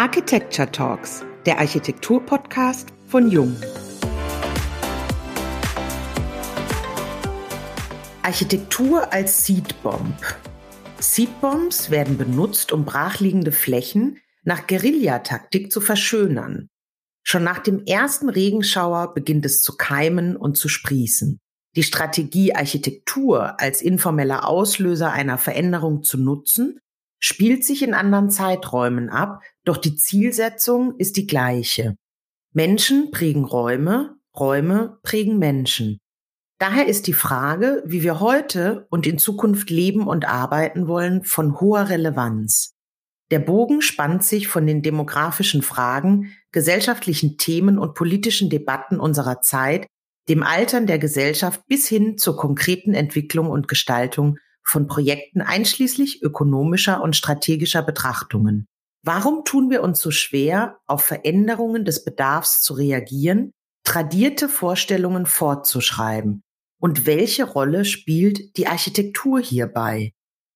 Architecture Talks, der Architektur-Podcast von Jung. Architektur als Seedbomb. Seedbombs werden benutzt, um brachliegende Flächen nach Guerillataktik zu verschönern. Schon nach dem ersten Regenschauer beginnt es zu keimen und zu sprießen. Die Strategie, Architektur als informeller Auslöser einer Veränderung zu nutzen, spielt sich in anderen Zeiträumen ab, doch die Zielsetzung ist die gleiche. Menschen prägen Räume, Räume prägen Menschen. Daher ist die Frage, wie wir heute und in Zukunft leben und arbeiten wollen, von hoher Relevanz. Der Bogen spannt sich von den demografischen Fragen, gesellschaftlichen Themen und politischen Debatten unserer Zeit, dem Altern der Gesellschaft bis hin zur konkreten Entwicklung und Gestaltung von Projekten einschließlich ökonomischer und strategischer Betrachtungen. Warum tun wir uns so schwer, auf Veränderungen des Bedarfs zu reagieren, tradierte Vorstellungen fortzuschreiben? Und welche Rolle spielt die Architektur hierbei?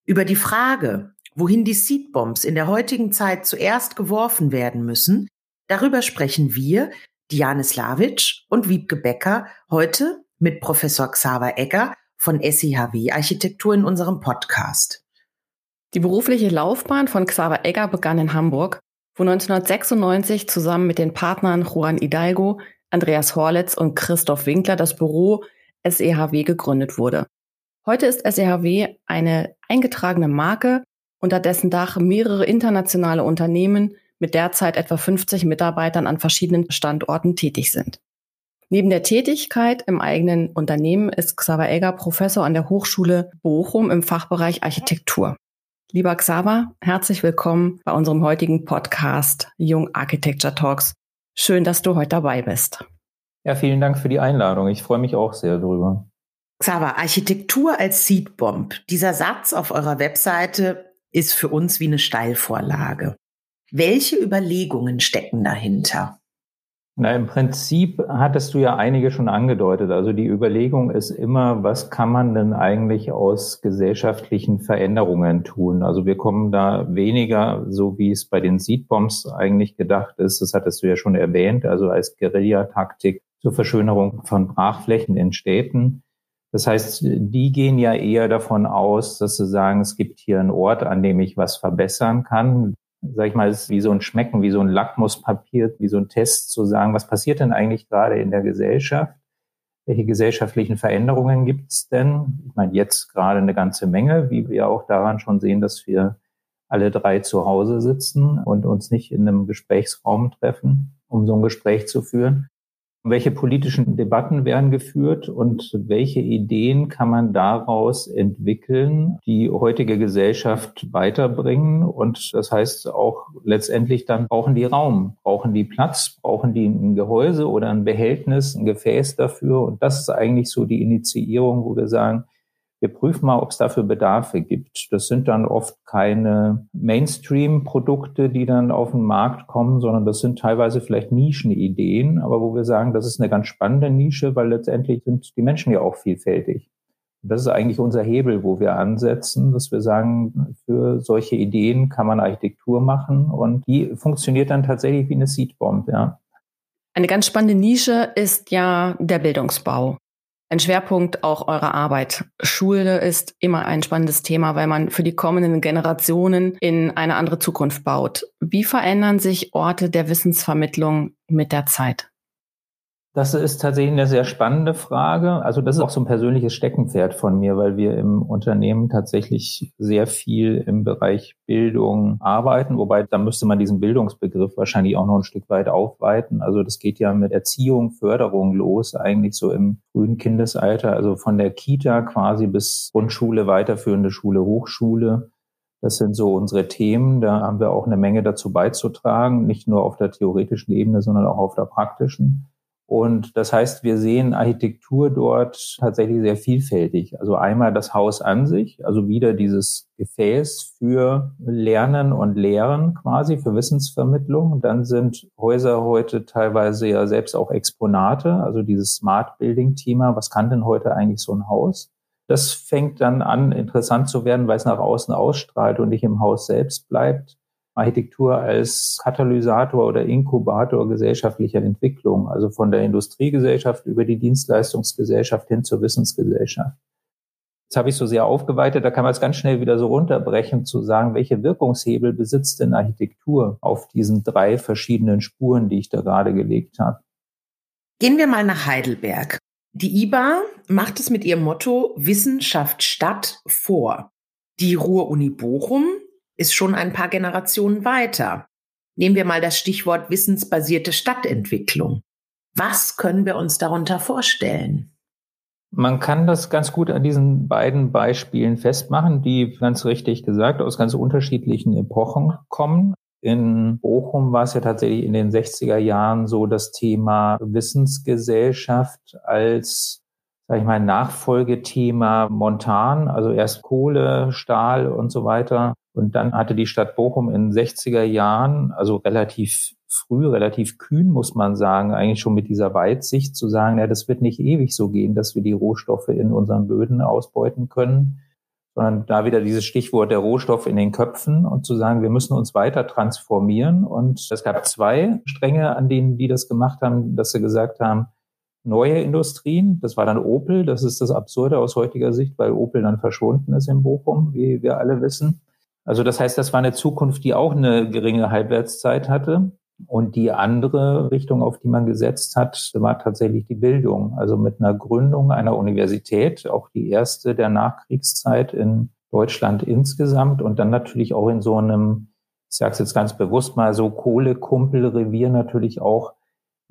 Über die Frage, wohin die Seedbombs in der heutigen Zeit zuerst geworfen werden müssen, darüber sprechen wir, Diane Slavic und Wiebke Becker, heute mit Professor Xaver Egger von SIHW Architektur in unserem Podcast. Die berufliche Laufbahn von Xaver Egger begann in Hamburg, wo 1996 zusammen mit den Partnern Juan Hidalgo, Andreas Horlitz und Christoph Winkler das Büro SEHW gegründet wurde. Heute ist SEHW eine eingetragene Marke, unter dessen Dach mehrere internationale Unternehmen mit derzeit etwa 50 Mitarbeitern an verschiedenen Standorten tätig sind. Neben der Tätigkeit im eigenen Unternehmen ist Xaver Egger Professor an der Hochschule Bochum im Fachbereich Architektur. Lieber Xaver, herzlich willkommen bei unserem heutigen Podcast Jung Architecture Talks. Schön, dass du heute dabei bist. Ja, vielen Dank für die Einladung. Ich freue mich auch sehr darüber. Xaver, Architektur als Seedbomb. Dieser Satz auf eurer Webseite ist für uns wie eine Steilvorlage. Welche Überlegungen stecken dahinter? Na, im Prinzip hattest du ja einige schon angedeutet. Also die Überlegung ist immer, was kann man denn eigentlich aus gesellschaftlichen Veränderungen tun? Also wir kommen da weniger, so wie es bei den Seedbombs eigentlich gedacht ist, das hattest du ja schon erwähnt, also als Guerillataktik zur Verschönerung von Brachflächen in Städten. Das heißt, die gehen ja eher davon aus, dass sie sagen, es gibt hier einen Ort, an dem ich was verbessern kann sag ich mal, ist wie so ein Schmecken, wie so ein Lackmuspapier, wie so ein Test zu sagen, was passiert denn eigentlich gerade in der Gesellschaft? Welche gesellschaftlichen Veränderungen gibt es denn? Ich meine, jetzt gerade eine ganze Menge, wie wir auch daran schon sehen, dass wir alle drei zu Hause sitzen und uns nicht in einem Gesprächsraum treffen, um so ein Gespräch zu führen welche politischen Debatten werden geführt und welche Ideen kann man daraus entwickeln, die heutige Gesellschaft weiterbringen. Und das heißt auch letztendlich dann brauchen die Raum, brauchen die Platz, brauchen die ein Gehäuse oder ein Behältnis, ein Gefäß dafür. Und das ist eigentlich so die Initiierung, wo wir sagen, wir prüfen mal, ob es dafür Bedarfe gibt. Das sind dann oft keine Mainstream-Produkte, die dann auf den Markt kommen, sondern das sind teilweise vielleicht Nischenideen, aber wo wir sagen, das ist eine ganz spannende Nische, weil letztendlich sind die Menschen ja auch vielfältig. Und das ist eigentlich unser Hebel, wo wir ansetzen, dass wir sagen, für solche Ideen kann man Architektur machen und die funktioniert dann tatsächlich wie eine Seedbomb, ja. Eine ganz spannende Nische ist ja der Bildungsbau ein Schwerpunkt auch eurer Arbeit. Schule ist immer ein spannendes Thema, weil man für die kommenden Generationen in eine andere Zukunft baut. Wie verändern sich Orte der Wissensvermittlung mit der Zeit? Das ist tatsächlich eine sehr spannende Frage. Also das ist auch so ein persönliches Steckenpferd von mir, weil wir im Unternehmen tatsächlich sehr viel im Bereich Bildung arbeiten, wobei da müsste man diesen Bildungsbegriff wahrscheinlich auch noch ein Stück weit aufweiten. Also das geht ja mit Erziehung, Förderung los, eigentlich so im frühen Kindesalter, also von der Kita quasi bis Grundschule, weiterführende Schule, Hochschule. Das sind so unsere Themen. Da haben wir auch eine Menge dazu beizutragen, nicht nur auf der theoretischen Ebene, sondern auch auf der praktischen. Und das heißt, wir sehen Architektur dort tatsächlich sehr vielfältig. Also einmal das Haus an sich, also wieder dieses Gefäß für Lernen und Lehren quasi, für Wissensvermittlung. dann sind Häuser heute teilweise ja selbst auch Exponate, also dieses Smart Building Thema. Was kann denn heute eigentlich so ein Haus? Das fängt dann an, interessant zu werden, weil es nach außen ausstrahlt und nicht im Haus selbst bleibt. Architektur als Katalysator oder Inkubator gesellschaftlicher Entwicklung, also von der Industriegesellschaft über die Dienstleistungsgesellschaft hin zur Wissensgesellschaft. Jetzt habe ich so sehr aufgeweitet, da kann man es ganz schnell wieder so runterbrechen, zu sagen, welche Wirkungshebel besitzt denn Architektur auf diesen drei verschiedenen Spuren, die ich da gerade gelegt habe. Gehen wir mal nach Heidelberg. Die IBA macht es mit ihrem Motto Wissenschaft Stadt vor. Die Ruhr-Uni Bochum ist schon ein paar Generationen weiter. Nehmen wir mal das Stichwort wissensbasierte Stadtentwicklung. Was können wir uns darunter vorstellen? Man kann das ganz gut an diesen beiden Beispielen festmachen, die ganz richtig gesagt aus ganz unterschiedlichen Epochen kommen. In Bochum war es ja tatsächlich in den 60er Jahren so das Thema Wissensgesellschaft als sag ich mal, Nachfolgethema Montan, also erst Kohle, Stahl und so weiter. Und dann hatte die Stadt Bochum in den 60er Jahren, also relativ früh, relativ kühn, muss man sagen, eigentlich schon mit dieser Weitsicht zu sagen, ja, das wird nicht ewig so gehen, dass wir die Rohstoffe in unseren Böden ausbeuten können, sondern da wieder dieses Stichwort der Rohstoff in den Köpfen und zu sagen, wir müssen uns weiter transformieren. Und es gab zwei Stränge, an denen die das gemacht haben, dass sie gesagt haben, neue Industrien. Das war dann Opel. Das ist das Absurde aus heutiger Sicht, weil Opel dann verschwunden ist in Bochum, wie wir alle wissen. Also das heißt, das war eine Zukunft, die auch eine geringe Halbwertszeit hatte. Und die andere Richtung, auf die man gesetzt hat, war tatsächlich die Bildung. Also mit einer Gründung einer Universität, auch die erste der Nachkriegszeit in Deutschland insgesamt und dann natürlich auch in so einem, ich sage es jetzt ganz bewusst mal, so Kohlekumpelrevier natürlich auch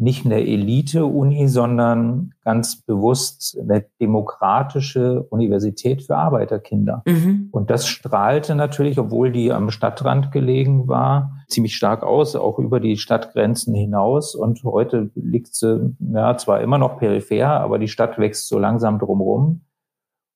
nicht eine Elite-Uni, sondern ganz bewusst eine demokratische Universität für Arbeiterkinder. Mhm. Und das strahlte natürlich, obwohl die am Stadtrand gelegen war, ziemlich stark aus, auch über die Stadtgrenzen hinaus. Und heute liegt sie ja zwar immer noch peripher, aber die Stadt wächst so langsam drumherum.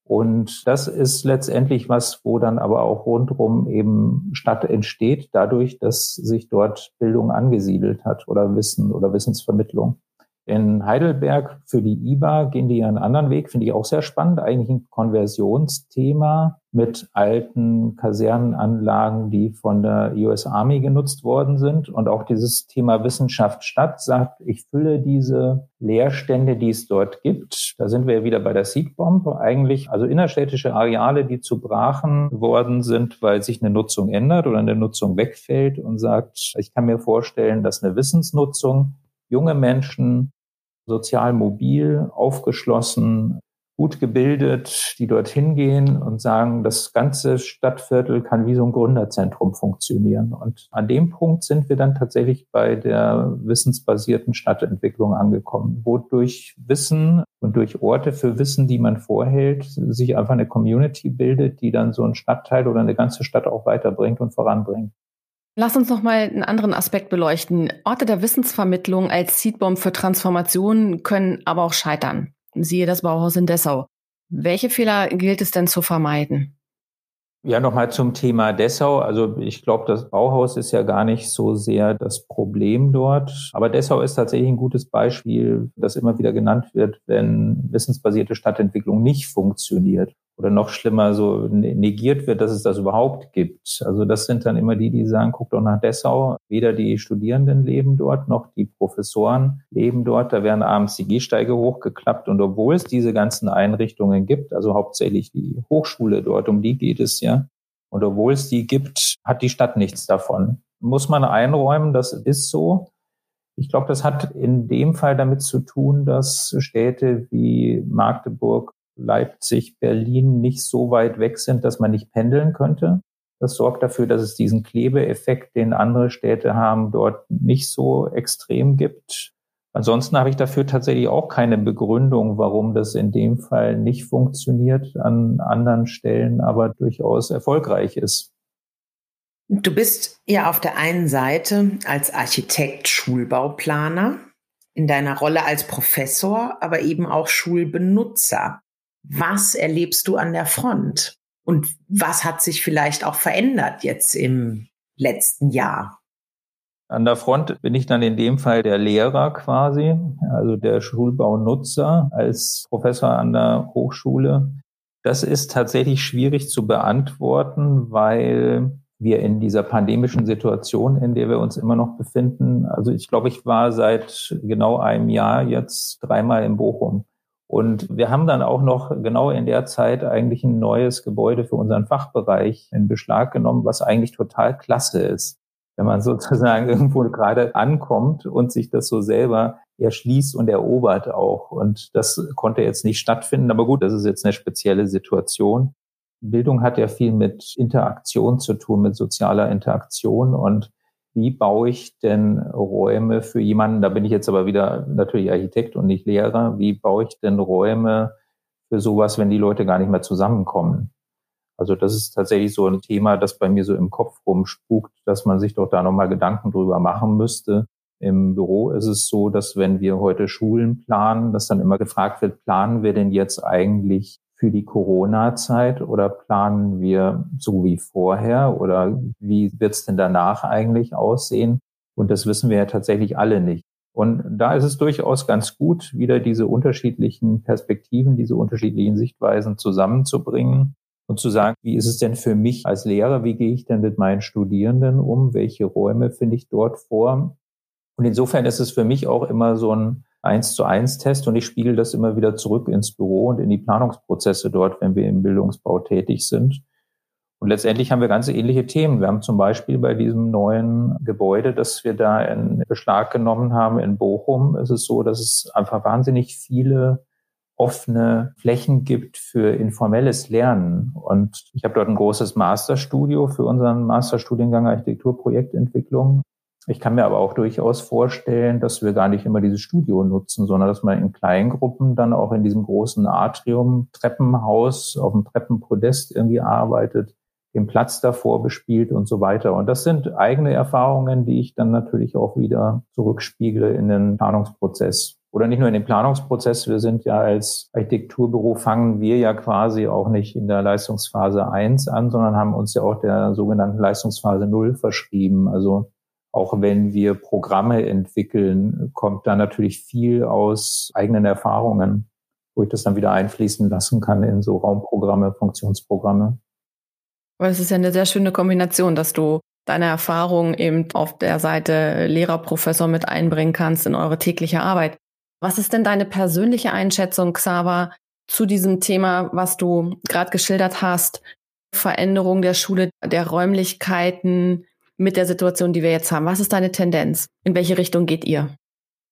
Und das ist letztendlich was, wo dann aber auch rundherum eben Stadt entsteht, dadurch, dass sich dort Bildung angesiedelt hat oder Wissen oder Wissensvermittlung. In Heidelberg für die IBA gehen die einen anderen Weg, finde ich auch sehr spannend. Eigentlich ein Konversionsthema mit alten Kasernenanlagen, die von der US Army genutzt worden sind. Und auch dieses Thema Wissenschaft statt sagt, ich fülle diese Leerstände, die es dort gibt. Da sind wir wieder bei der Seedbomb. Eigentlich, also innerstädtische Areale, die zu Brachen worden sind, weil sich eine Nutzung ändert oder eine Nutzung wegfällt und sagt, ich kann mir vorstellen, dass eine Wissensnutzung junge Menschen sozial mobil, aufgeschlossen, gut gebildet, die dorthin gehen und sagen, das ganze Stadtviertel kann wie so ein Gründerzentrum funktionieren. Und an dem Punkt sind wir dann tatsächlich bei der wissensbasierten Stadtentwicklung angekommen, wo durch Wissen und durch Orte für Wissen, die man vorhält, sich einfach eine Community bildet, die dann so ein Stadtteil oder eine ganze Stadt auch weiterbringt und voranbringt. Lass uns noch mal einen anderen Aspekt beleuchten. Orte der Wissensvermittlung als Seedbomb für Transformationen können aber auch scheitern. Siehe das Bauhaus in Dessau. Welche Fehler gilt es denn zu vermeiden? Ja, nochmal zum Thema Dessau. Also ich glaube, das Bauhaus ist ja gar nicht so sehr das Problem dort. Aber Dessau ist tatsächlich ein gutes Beispiel, das immer wieder genannt wird, wenn wissensbasierte Stadtentwicklung nicht funktioniert oder noch schlimmer so ne-, negiert wird, dass es das überhaupt gibt. Also das sind dann immer die, die sagen, guck doch nach Dessau. Weder die Studierenden leben dort, noch die Professoren leben dort. Da werden abends die Gehsteige hochgeklappt. Und obwohl es diese ganzen Einrichtungen gibt, also hauptsächlich die Hochschule dort, um die geht es ja. Und obwohl es die gibt, hat die Stadt nichts davon. Muss man einräumen, das ist so. Ich glaube, das hat in dem Fall damit zu tun, dass Städte wie Magdeburg Leipzig, Berlin nicht so weit weg sind, dass man nicht pendeln könnte. Das sorgt dafür, dass es diesen Klebeeffekt, den andere Städte haben, dort nicht so extrem gibt. Ansonsten habe ich dafür tatsächlich auch keine Begründung, warum das in dem Fall nicht funktioniert, an anderen Stellen aber durchaus erfolgreich ist. Du bist ja auf der einen Seite als Architekt Schulbauplaner, in deiner Rolle als Professor, aber eben auch Schulbenutzer. Was erlebst du an der Front? Und was hat sich vielleicht auch verändert jetzt im letzten Jahr? An der Front bin ich dann in dem Fall der Lehrer quasi, also der Schulbaunutzer als Professor an der Hochschule. Das ist tatsächlich schwierig zu beantworten, weil wir in dieser pandemischen Situation, in der wir uns immer noch befinden. Also ich glaube, ich war seit genau einem Jahr jetzt dreimal in Bochum. Und wir haben dann auch noch genau in der Zeit eigentlich ein neues Gebäude für unseren Fachbereich in Beschlag genommen, was eigentlich total klasse ist. Wenn man sozusagen irgendwo gerade ankommt und sich das so selber erschließt und erobert auch. Und das konnte jetzt nicht stattfinden. Aber gut, das ist jetzt eine spezielle Situation. Bildung hat ja viel mit Interaktion zu tun, mit sozialer Interaktion und wie baue ich denn Räume für jemanden, da bin ich jetzt aber wieder natürlich Architekt und nicht Lehrer, wie baue ich denn Räume für sowas, wenn die Leute gar nicht mehr zusammenkommen? Also das ist tatsächlich so ein Thema, das bei mir so im Kopf rumspukt, dass man sich doch da nochmal Gedanken drüber machen müsste. Im Büro ist es so, dass wenn wir heute Schulen planen, dass dann immer gefragt wird, planen wir denn jetzt eigentlich für die Corona-Zeit oder planen wir so wie vorher oder wie wird es denn danach eigentlich aussehen? Und das wissen wir ja tatsächlich alle nicht. Und da ist es durchaus ganz gut, wieder diese unterschiedlichen Perspektiven, diese unterschiedlichen Sichtweisen zusammenzubringen und zu sagen, wie ist es denn für mich als Lehrer? Wie gehe ich denn mit meinen Studierenden um? Welche Räume finde ich dort vor? Und insofern ist es für mich auch immer so ein eins zu eins Test und ich spiegel das immer wieder zurück ins Büro und in die Planungsprozesse dort, wenn wir im Bildungsbau tätig sind. Und letztendlich haben wir ganz ähnliche Themen. Wir haben zum Beispiel bei diesem neuen Gebäude, das wir da in Beschlag genommen haben in Bochum, ist es so, dass es einfach wahnsinnig viele offene Flächen gibt für informelles Lernen. Und ich habe dort ein großes Masterstudio für unseren Masterstudiengang Architekturprojektentwicklung. Ich kann mir aber auch durchaus vorstellen, dass wir gar nicht immer dieses Studio nutzen, sondern dass man in kleinen Gruppen dann auch in diesem großen Atrium, Treppenhaus, auf dem Treppenpodest irgendwie arbeitet, den Platz davor bespielt und so weiter. Und das sind eigene Erfahrungen, die ich dann natürlich auch wieder zurückspiegle in den Planungsprozess. Oder nicht nur in den Planungsprozess. Wir sind ja als Architekturbüro fangen wir ja quasi auch nicht in der Leistungsphase 1 an, sondern haben uns ja auch der sogenannten Leistungsphase 0 verschrieben. Also auch wenn wir Programme entwickeln, kommt da natürlich viel aus eigenen Erfahrungen, wo ich das dann wieder einfließen lassen kann in so Raumprogramme, Funktionsprogramme. Aber es ist ja eine sehr schöne Kombination, dass du deine Erfahrungen eben auf der Seite Lehrer, Professor mit einbringen kannst in eure tägliche Arbeit. Was ist denn deine persönliche Einschätzung, Xaver, zu diesem Thema, was du gerade geschildert hast? Veränderung der Schule, der Räumlichkeiten, mit der Situation, die wir jetzt haben? Was ist deine Tendenz? In welche Richtung geht ihr?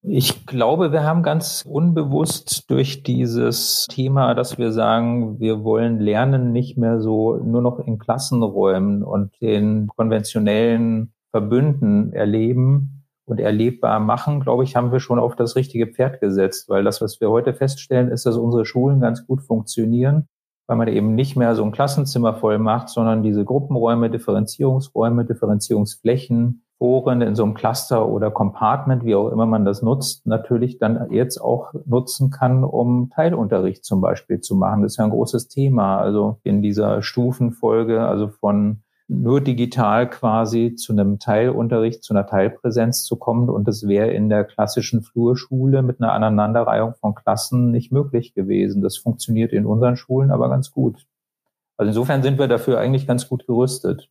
Ich glaube, wir haben ganz unbewusst durch dieses Thema, dass wir sagen, wir wollen Lernen nicht mehr so nur noch in Klassenräumen und den konventionellen Verbünden erleben und erlebbar machen, glaube ich, haben wir schon auf das richtige Pferd gesetzt, weil das, was wir heute feststellen, ist, dass unsere Schulen ganz gut funktionieren weil man eben nicht mehr so ein Klassenzimmer voll macht, sondern diese Gruppenräume, Differenzierungsräume, Differenzierungsflächen, Foren in so einem Cluster oder Compartment, wie auch immer man das nutzt, natürlich dann jetzt auch nutzen kann, um Teilunterricht zum Beispiel zu machen. Das ist ja ein großes Thema. Also in dieser Stufenfolge, also von nur digital quasi zu einem Teilunterricht, zu einer Teilpräsenz zu kommen. Und das wäre in der klassischen Flurschule mit einer Aneinanderreihung von Klassen nicht möglich gewesen. Das funktioniert in unseren Schulen aber ganz gut. Also insofern sind wir dafür eigentlich ganz gut gerüstet.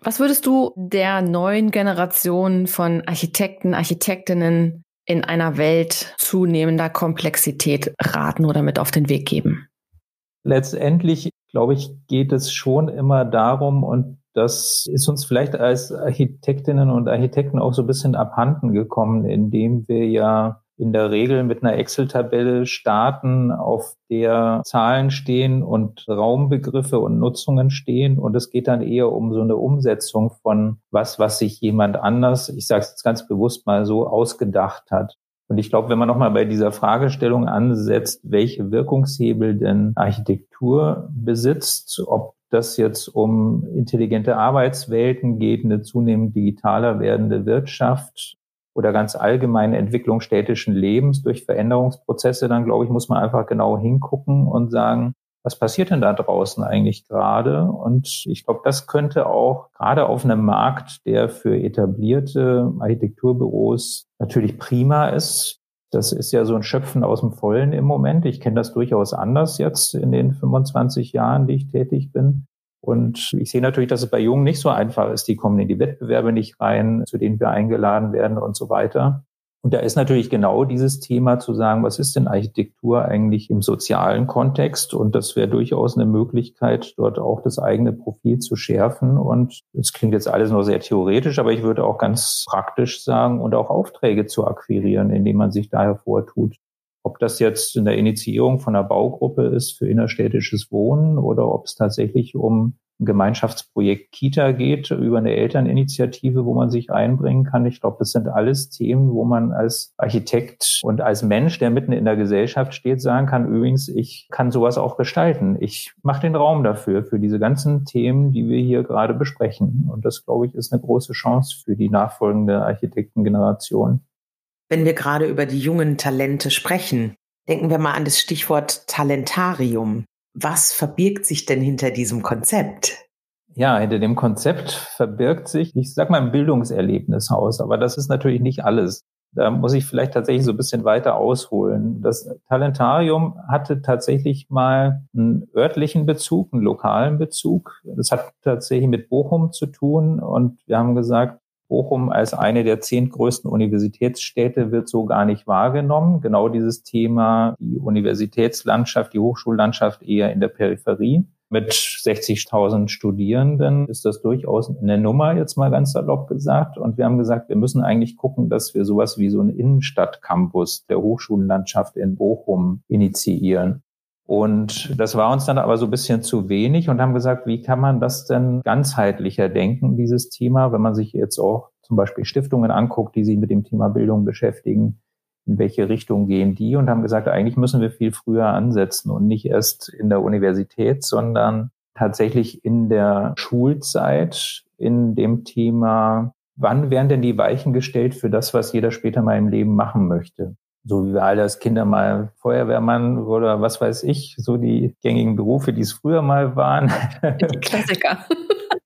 Was würdest du der neuen Generation von Architekten, Architektinnen in einer Welt zunehmender Komplexität raten oder mit auf den Weg geben? Letztendlich glaube ich, geht es schon immer darum, und das ist uns vielleicht als Architektinnen und Architekten auch so ein bisschen abhanden gekommen, indem wir ja in der Regel mit einer Excel-Tabelle starten, auf der Zahlen stehen und Raumbegriffe und Nutzungen stehen. Und es geht dann eher um so eine Umsetzung von was, was sich jemand anders, ich sage es jetzt ganz bewusst mal so, ausgedacht hat. Und ich glaube, wenn man nochmal bei dieser Fragestellung ansetzt, welche Wirkungshebel denn Architektur besitzt, ob das jetzt um intelligente Arbeitswelten geht, eine zunehmend digitaler werdende Wirtschaft oder ganz allgemeine Entwicklung städtischen Lebens durch Veränderungsprozesse, dann glaube ich, muss man einfach genau hingucken und sagen, was passiert denn da draußen eigentlich gerade? Und ich glaube, das könnte auch gerade auf einem Markt, der für etablierte Architekturbüros natürlich prima ist. Das ist ja so ein Schöpfen aus dem Vollen im Moment. Ich kenne das durchaus anders jetzt in den 25 Jahren, die ich tätig bin. Und ich sehe natürlich, dass es bei Jungen nicht so einfach ist. Die kommen in die Wettbewerbe nicht rein, zu denen wir eingeladen werden und so weiter. Und da ist natürlich genau dieses Thema zu sagen, was ist denn Architektur eigentlich im sozialen Kontext? Und das wäre durchaus eine Möglichkeit, dort auch das eigene Profil zu schärfen. Und das klingt jetzt alles nur sehr theoretisch, aber ich würde auch ganz praktisch sagen und auch Aufträge zu akquirieren, indem man sich da hervortut. Ob das jetzt in der Initiierung von einer Baugruppe ist für innerstädtisches Wohnen oder ob es tatsächlich um Gemeinschaftsprojekt Kita geht, über eine Elterninitiative, wo man sich einbringen kann. Ich glaube, das sind alles Themen, wo man als Architekt und als Mensch, der mitten in der Gesellschaft steht, sagen kann, übrigens, ich kann sowas auch gestalten. Ich mache den Raum dafür, für diese ganzen Themen, die wir hier gerade besprechen. Und das, glaube ich, ist eine große Chance für die nachfolgende Architektengeneration. Wenn wir gerade über die jungen Talente sprechen, denken wir mal an das Stichwort Talentarium. Was verbirgt sich denn hinter diesem Konzept? Ja, hinter dem Konzept verbirgt sich, ich sag mal, ein Bildungserlebnishaus, aber das ist natürlich nicht alles. Da muss ich vielleicht tatsächlich so ein bisschen weiter ausholen. Das Talentarium hatte tatsächlich mal einen örtlichen Bezug, einen lokalen Bezug. Das hat tatsächlich mit Bochum zu tun und wir haben gesagt, Bochum als eine der zehn größten Universitätsstädte wird so gar nicht wahrgenommen. Genau dieses Thema, die Universitätslandschaft, die Hochschullandschaft eher in der Peripherie. Mit 60.000 Studierenden ist das durchaus eine Nummer, jetzt mal ganz salopp gesagt. Und wir haben gesagt, wir müssen eigentlich gucken, dass wir sowas wie so einen Innenstadtcampus der Hochschullandschaft in Bochum initiieren. Und das war uns dann aber so ein bisschen zu wenig und haben gesagt, wie kann man das denn ganzheitlicher denken, dieses Thema, wenn man sich jetzt auch zum Beispiel Stiftungen anguckt, die sich mit dem Thema Bildung beschäftigen, in welche Richtung gehen die und haben gesagt, eigentlich müssen wir viel früher ansetzen und nicht erst in der Universität, sondern tatsächlich in der Schulzeit, in dem Thema, wann werden denn die Weichen gestellt für das, was jeder später mal im Leben machen möchte? So wie wir alle als Kinder mal Feuerwehrmann oder was weiß ich, so die gängigen Berufe, die es früher mal waren. Die Klassiker.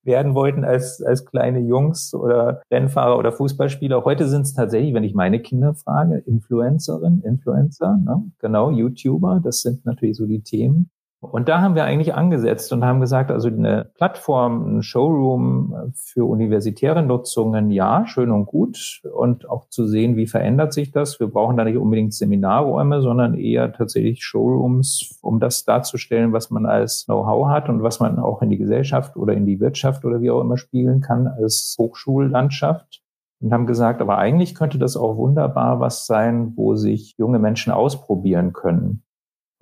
werden wollten als, als kleine Jungs oder Rennfahrer oder Fußballspieler. Heute sind es tatsächlich, wenn ich meine Kinder frage, Influencerin, Influencer, ne? genau, YouTuber, das sind natürlich so die Themen. Und da haben wir eigentlich angesetzt und haben gesagt, also eine Plattform, ein Showroom für universitäre Nutzungen, ja, schön und gut. Und auch zu sehen, wie verändert sich das. Wir brauchen da nicht unbedingt Seminarräume, sondern eher tatsächlich Showrooms, um das darzustellen, was man als Know-how hat und was man auch in die Gesellschaft oder in die Wirtschaft oder wie auch immer spielen kann als Hochschullandschaft und haben gesagt, aber eigentlich könnte das auch wunderbar was sein, wo sich junge Menschen ausprobieren können.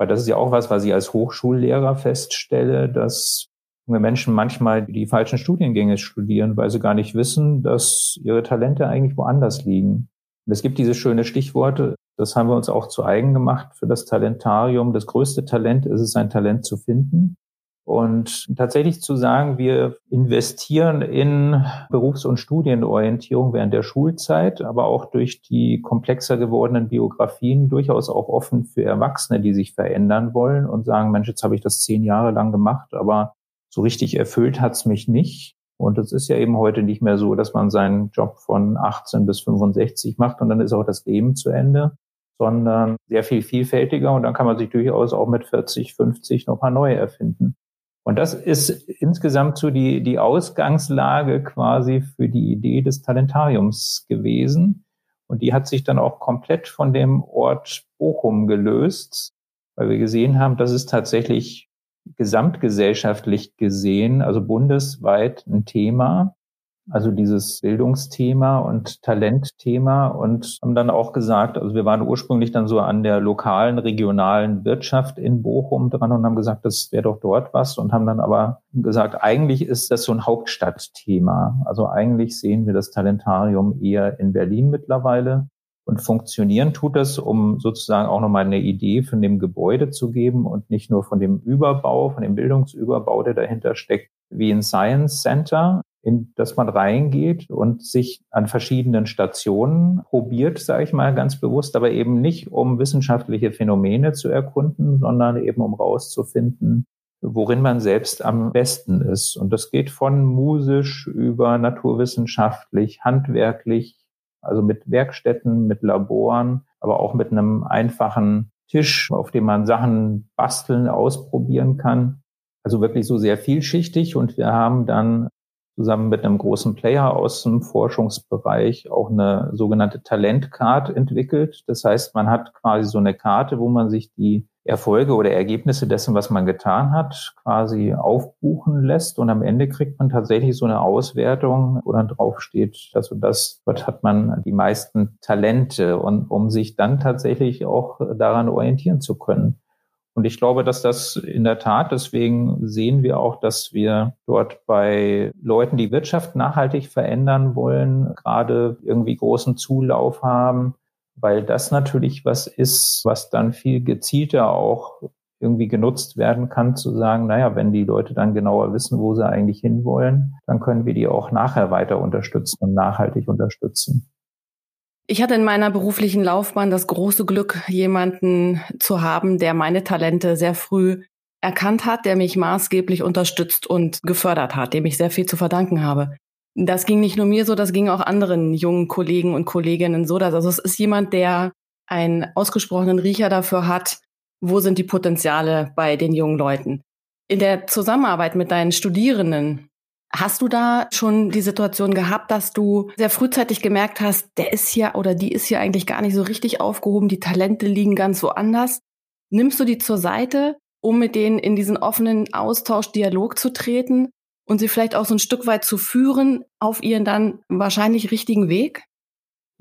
Weil das ist ja auch was, was ich als Hochschullehrer feststelle, dass junge Menschen manchmal die falschen Studiengänge studieren, weil sie gar nicht wissen, dass ihre Talente eigentlich woanders liegen. Und es gibt diese schöne Stichworte, das haben wir uns auch zu eigen gemacht für das Talentarium. Das größte Talent ist es, ein Talent zu finden. Und tatsächlich zu sagen, wir investieren in Berufs- und Studienorientierung während der Schulzeit, aber auch durch die komplexer gewordenen Biografien durchaus auch offen für Erwachsene, die sich verändern wollen und sagen, Mensch, jetzt habe ich das zehn Jahre lang gemacht, aber so richtig erfüllt hat's mich nicht. Und es ist ja eben heute nicht mehr so, dass man seinen Job von 18 bis 65 macht und dann ist auch das Leben zu Ende, sondern sehr viel vielfältiger und dann kann man sich durchaus auch mit 40, 50 noch mal neu erfinden. Und das ist insgesamt so die, die Ausgangslage quasi für die Idee des Talentariums gewesen. Und die hat sich dann auch komplett von dem Ort Bochum gelöst, weil wir gesehen haben, dass es tatsächlich gesamtgesellschaftlich gesehen, also bundesweit ein Thema also dieses Bildungsthema und Talentthema und haben dann auch gesagt, also wir waren ursprünglich dann so an der lokalen, regionalen Wirtschaft in Bochum dran und haben gesagt, das wäre doch dort was und haben dann aber gesagt, eigentlich ist das so ein Hauptstadtthema. Also eigentlich sehen wir das Talentarium eher in Berlin mittlerweile. Und funktionieren tut es, um sozusagen auch nochmal eine Idee von dem Gebäude zu geben und nicht nur von dem Überbau, von dem Bildungsüberbau, der dahinter steckt, wie ein Science Center, in das man reingeht und sich an verschiedenen Stationen probiert, sage ich mal ganz bewusst, aber eben nicht, um wissenschaftliche Phänomene zu erkunden, sondern eben um rauszufinden, worin man selbst am besten ist. Und das geht von musisch über naturwissenschaftlich, handwerklich, also mit Werkstätten, mit Laboren, aber auch mit einem einfachen Tisch, auf dem man Sachen basteln, ausprobieren kann Also wirklich so sehr vielschichtig und wir haben dann zusammen mit einem großen Player aus dem Forschungsbereich auch eine sogenannte Talentcard entwickelt. Das heißt, man hat quasi so eine Karte, wo man sich die Erfolge oder Ergebnisse dessen, was man getan hat, quasi aufbuchen lässt. Und am Ende kriegt man tatsächlich so eine Auswertung, wo dann drauf steht, dass und das, dort hat man die meisten Talente und um sich dann tatsächlich auch daran orientieren zu können. Und ich glaube, dass das in der Tat, deswegen sehen wir auch, dass wir dort bei Leuten, die Wirtschaft nachhaltig verändern wollen, gerade irgendwie großen Zulauf haben, weil das natürlich was ist, was dann viel gezielter auch irgendwie genutzt werden kann, zu sagen, naja, wenn die Leute dann genauer wissen, wo sie eigentlich hinwollen, dann können wir die auch nachher weiter unterstützen und nachhaltig unterstützen. Ich hatte in meiner beruflichen Laufbahn das große Glück, jemanden zu haben, der meine Talente sehr früh erkannt hat, der mich maßgeblich unterstützt und gefördert hat, dem ich sehr viel zu verdanken habe. Das ging nicht nur mir so, das ging auch anderen jungen Kollegen und Kolleginnen so. Dass, also es ist jemand, der einen ausgesprochenen Riecher dafür hat, wo sind die Potenziale bei den jungen Leuten. In der Zusammenarbeit mit deinen Studierenden, Hast du da schon die Situation gehabt, dass du sehr frühzeitig gemerkt hast, der ist hier oder die ist hier eigentlich gar nicht so richtig aufgehoben, die Talente liegen ganz woanders? Nimmst du die zur Seite, um mit denen in diesen offenen Austausch, Dialog zu treten und sie vielleicht auch so ein Stück weit zu führen auf ihren dann wahrscheinlich richtigen Weg?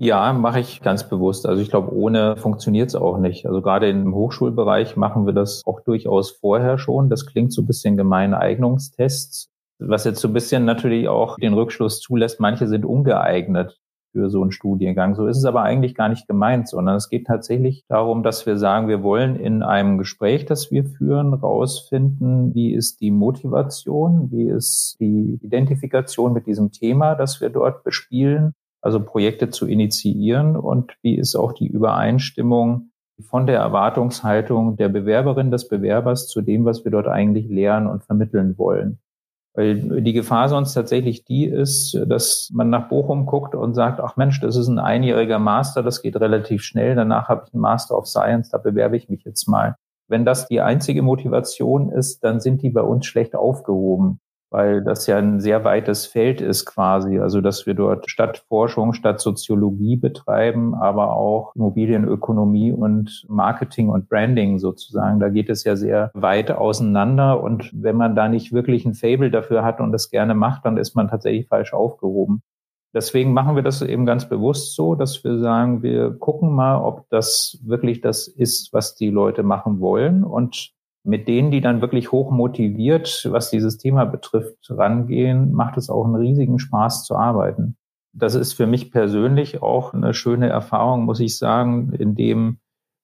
Ja, mache ich ganz bewusst. Also ich glaube, ohne funktioniert es auch nicht. Also gerade im Hochschulbereich machen wir das auch durchaus vorher schon. Das klingt so ein bisschen gemein Eignungstests was jetzt so ein bisschen natürlich auch den Rückschluss zulässt, manche sind ungeeignet für so einen Studiengang. So ist es aber eigentlich gar nicht gemeint, sondern es geht tatsächlich darum, dass wir sagen, wir wollen in einem Gespräch, das wir führen, rausfinden, wie ist die Motivation, wie ist die Identifikation mit diesem Thema, das wir dort bespielen, also Projekte zu initiieren und wie ist auch die Übereinstimmung von der Erwartungshaltung der Bewerberin, des Bewerbers zu dem, was wir dort eigentlich lernen und vermitteln wollen. Weil die Gefahr sonst tatsächlich die ist, dass man nach Bochum guckt und sagt, ach Mensch, das ist ein einjähriger Master, das geht relativ schnell, danach habe ich einen Master of Science, da bewerbe ich mich jetzt mal. Wenn das die einzige Motivation ist, dann sind die bei uns schlecht aufgehoben weil das ja ein sehr weites Feld ist quasi. Also dass wir dort Stadtforschung, Stadtsoziologie betreiben, aber auch Immobilienökonomie und Marketing und Branding sozusagen. Da geht es ja sehr weit auseinander. Und wenn man da nicht wirklich ein Fable dafür hat und das gerne macht, dann ist man tatsächlich falsch aufgehoben. Deswegen machen wir das eben ganz bewusst so, dass wir sagen, wir gucken mal, ob das wirklich das ist, was die Leute machen wollen und mit denen, die dann wirklich hoch motiviert, was dieses Thema betrifft, rangehen, macht es auch einen riesigen Spaß zu arbeiten. Das ist für mich persönlich auch eine schöne Erfahrung, muss ich sagen, in dem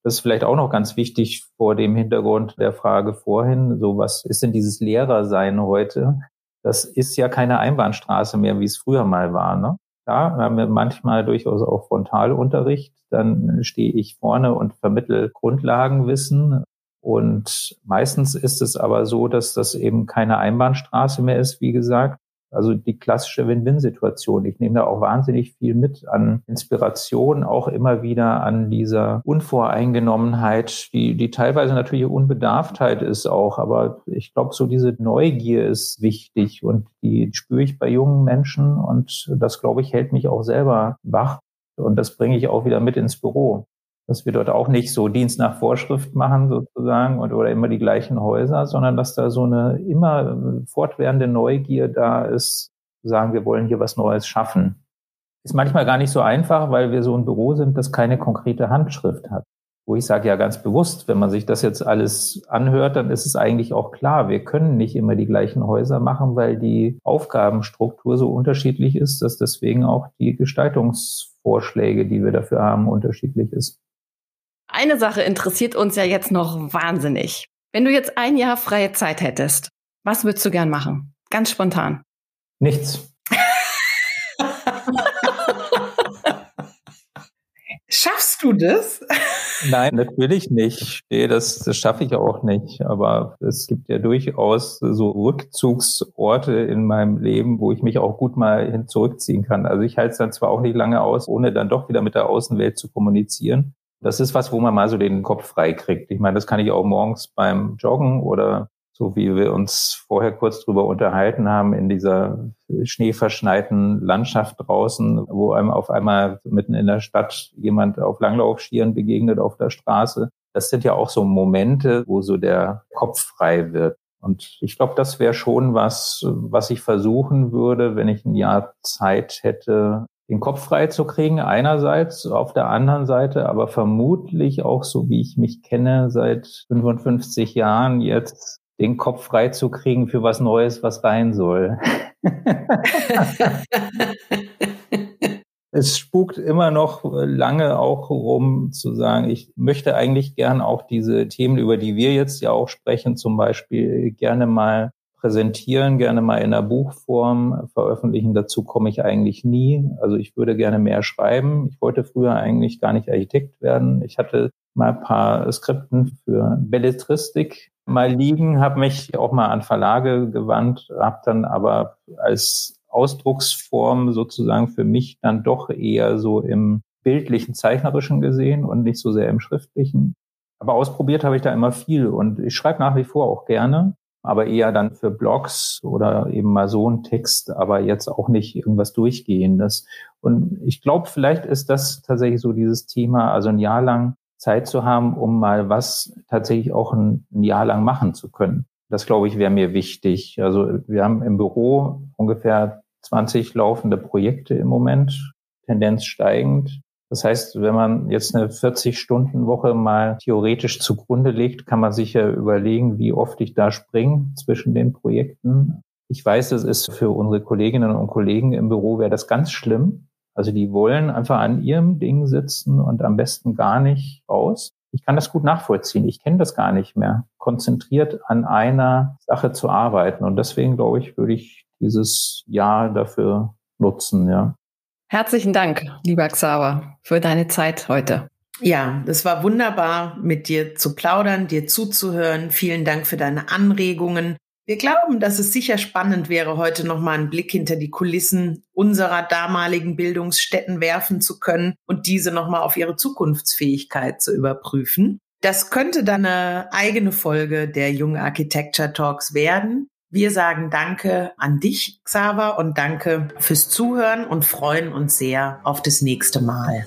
das ist vielleicht auch noch ganz wichtig vor dem Hintergrund der Frage vorhin. So, was ist denn dieses Lehrersein heute? Das ist ja keine Einbahnstraße mehr, wie es früher mal war. Ne? Ja, haben wir manchmal durchaus auch Frontalunterricht. Dann stehe ich vorne und vermittel Grundlagenwissen. Und meistens ist es aber so, dass das eben keine Einbahnstraße mehr ist, wie gesagt. Also die klassische Win-Win-Situation. Ich nehme da auch wahnsinnig viel mit an Inspiration, auch immer wieder an dieser Unvoreingenommenheit, die, die teilweise natürlich Unbedarftheit ist auch. Aber ich glaube, so diese Neugier ist wichtig und die spüre ich bei jungen Menschen und das, glaube ich, hält mich auch selber wach. Und das bringe ich auch wieder mit ins Büro dass wir dort auch nicht so Dienst nach Vorschrift machen sozusagen und, oder immer die gleichen Häuser, sondern dass da so eine immer fortwährende Neugier da ist, zu sagen, wir wollen hier was Neues schaffen. Ist manchmal gar nicht so einfach, weil wir so ein Büro sind, das keine konkrete Handschrift hat. Wo ich sage ja ganz bewusst, wenn man sich das jetzt alles anhört, dann ist es eigentlich auch klar, wir können nicht immer die gleichen Häuser machen, weil die Aufgabenstruktur so unterschiedlich ist, dass deswegen auch die Gestaltungsvorschläge, die wir dafür haben, unterschiedlich ist. Eine Sache interessiert uns ja jetzt noch wahnsinnig. Wenn du jetzt ein Jahr freie Zeit hättest, was würdest du gern machen? Ganz spontan. Nichts. Schaffst du das? Nein, natürlich nicht. Nee, das, das schaffe ich auch nicht. Aber es gibt ja durchaus so Rückzugsorte in meinem Leben, wo ich mich auch gut mal hin zurückziehen kann. Also ich halte es dann zwar auch nicht lange aus, ohne dann doch wieder mit der Außenwelt zu kommunizieren. Das ist was, wo man mal so den Kopf frei kriegt. Ich meine, das kann ich auch morgens beim Joggen oder so wie wir uns vorher kurz drüber unterhalten haben, in dieser schneeverschneiten Landschaft draußen, wo einem auf einmal mitten in der Stadt jemand auf Langlaufschieren begegnet auf der Straße. Das sind ja auch so Momente, wo so der Kopf frei wird. Und ich glaube, das wäre schon was, was ich versuchen würde, wenn ich ein Jahr Zeit hätte, den Kopf frei zu kriegen, einerseits, auf der anderen Seite, aber vermutlich auch so, wie ich mich kenne, seit 55 Jahren jetzt den Kopf frei zu kriegen für was Neues, was rein soll. es spukt immer noch lange auch rum zu sagen, ich möchte eigentlich gern auch diese Themen, über die wir jetzt ja auch sprechen, zum Beispiel gerne mal präsentieren, gerne mal in der Buchform veröffentlichen. Dazu komme ich eigentlich nie. Also ich würde gerne mehr schreiben. Ich wollte früher eigentlich gar nicht Architekt werden. Ich hatte mal ein paar Skripten für Belletristik mal liegen, habe mich auch mal an Verlage gewandt, habe dann aber als Ausdrucksform sozusagen für mich dann doch eher so im bildlichen, zeichnerischen gesehen und nicht so sehr im schriftlichen. Aber ausprobiert habe ich da immer viel und ich schreibe nach wie vor auch gerne, aber eher dann für Blogs oder eben mal so ein Text, aber jetzt auch nicht irgendwas Durchgehendes. Und ich glaube, vielleicht ist das tatsächlich so dieses Thema, also ein Jahr lang Zeit zu haben, um mal was tatsächlich auch ein, ein Jahr lang machen zu können. Das, glaube ich, wäre mir wichtig. Also wir haben im Büro ungefähr 20 laufende Projekte im Moment, Tendenz steigend. Das heißt, wenn man jetzt eine 40-Stunden-Woche mal theoretisch zugrunde legt, kann man sich ja überlegen, wie oft ich da springe zwischen den Projekten. Ich weiß, das ist für unsere Kolleginnen und Kollegen im Büro wäre das ganz schlimm, also die wollen einfach an ihrem Ding sitzen und am besten gar nicht raus. Ich kann das gut nachvollziehen. Ich kenne das gar nicht mehr, konzentriert an einer Sache zu arbeiten. Und deswegen, glaube ich, würde ich dieses Jahr dafür nutzen, ja. Herzlichen Dank, lieber Xaver, für deine Zeit heute. Ja, es war wunderbar, mit dir zu plaudern, dir zuzuhören. Vielen Dank für deine Anregungen. Wir glauben, dass es sicher spannend wäre, heute nochmal einen Blick hinter die Kulissen unserer damaligen Bildungsstätten werfen zu können und diese nochmal auf ihre Zukunftsfähigkeit zu überprüfen. Das könnte dann eine eigene Folge der Jung Architecture Talks werden. Wir sagen Danke an dich, Xaver, und danke fürs Zuhören und freuen uns sehr auf das nächste Mal.